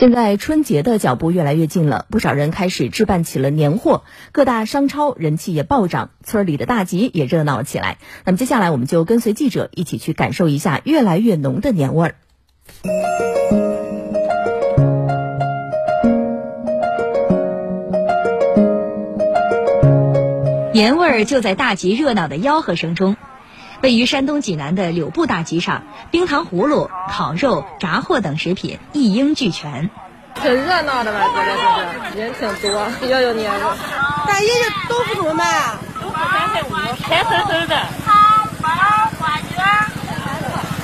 现在春节的脚步越来越近了，不少人开始置办起了年货，各大商超人气也暴涨，村里的大集也热闹起来。那么接下来我们就跟随记者一起去感受一下越来越浓的年味儿。年味儿就在大集热闹的吆喝声中。位于山东济南的柳埠大集上，冰糖葫芦、烤肉、炸货等食品一应俱全，挺热闹的吧？这个是人挺多，比较有年味。大爷这豆腐怎么卖啊？豆腐三块五，甜丝丝的。糖包花卷，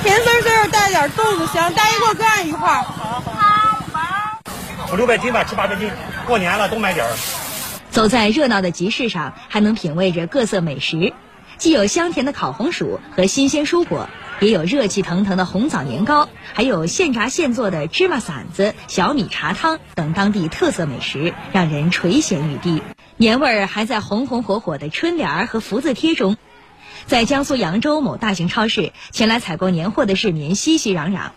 甜丝丝带点豆子香。大爷给我搁上一块儿。糖包五六百斤吧，七八百斤。过年了，多买点儿。走在热闹的集市上，还能品味着各色美食。既有香甜的烤红薯和新鲜蔬果，也有热气腾腾的红枣年糕，还有现炸现做的芝麻馓子、小米茶汤等当地特色美食，让人垂涎欲滴。年味儿还在红红火火的春联儿和福字贴中。在江苏扬州某大型超市，前来采购年货的市民熙熙攘攘，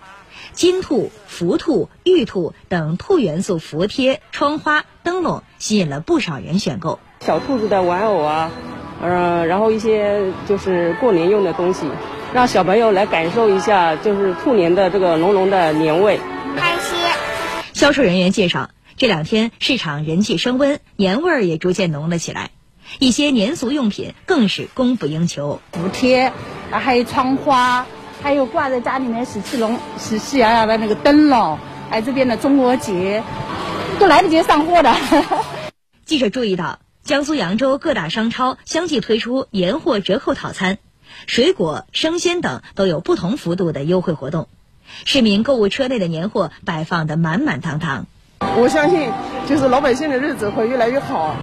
金兔、福兔、玉兔等兔元素福贴、窗花、灯笼吸引了不少人选购。小兔子的玩偶啊。嗯，然后一些就是过年用的东西，让小朋友来感受一下，就是兔年的这个浓浓的年味。开心。销售人员介绍，这两天市场人气升温，年味儿也逐渐浓了起来，一些年俗用品更是供不应求。福贴，啊，还有窗花，还有挂在家里面喜气龙、喜气洋洋的那个灯笼，还有这边的中国结，都来得及上货的。记者注意到。江苏扬州各大商超相继推出年货折扣套餐，水果、生鲜等都有不同幅度的优惠活动，市民购物车内的年货摆放得满满当当。我相信，就是老百姓的日子会越来越好。